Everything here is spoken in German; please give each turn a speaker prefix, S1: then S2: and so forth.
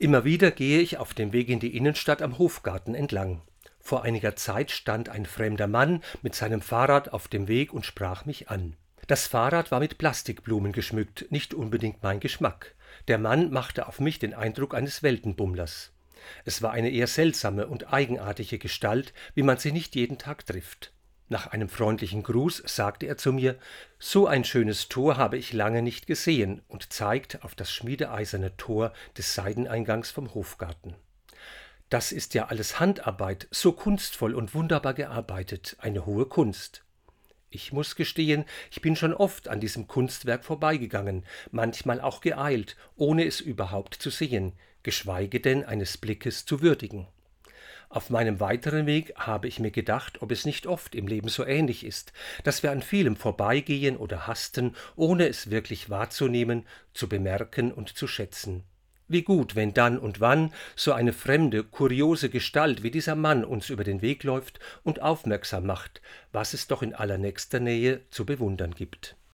S1: Immer wieder gehe ich auf dem Weg in die Innenstadt am Hofgarten entlang. Vor einiger Zeit stand ein fremder Mann mit seinem Fahrrad auf dem Weg und sprach mich an. Das Fahrrad war mit Plastikblumen geschmückt, nicht unbedingt mein Geschmack. Der Mann machte auf mich den Eindruck eines Weltenbummlers. Es war eine eher seltsame und eigenartige Gestalt, wie man sie nicht jeden Tag trifft. Nach einem freundlichen Gruß sagte er zu mir, so ein schönes Tor habe ich lange nicht gesehen und zeigt auf das schmiedeeiserne Tor des Seiteneingangs vom Hofgarten. Das ist ja alles Handarbeit, so kunstvoll und wunderbar gearbeitet, eine hohe Kunst. Ich muss gestehen, ich bin schon oft an diesem Kunstwerk vorbeigegangen, manchmal auch geeilt, ohne es überhaupt zu sehen, geschweige denn eines Blickes zu würdigen. Auf meinem weiteren Weg habe ich mir gedacht, ob es nicht oft im Leben so ähnlich ist, dass wir an vielem vorbeigehen oder hasten, ohne es wirklich wahrzunehmen, zu bemerken und zu schätzen. Wie gut, wenn dann und wann so eine fremde, kuriose Gestalt wie dieser Mann uns über den Weg läuft und aufmerksam macht, was es doch in allernächster Nähe zu bewundern gibt.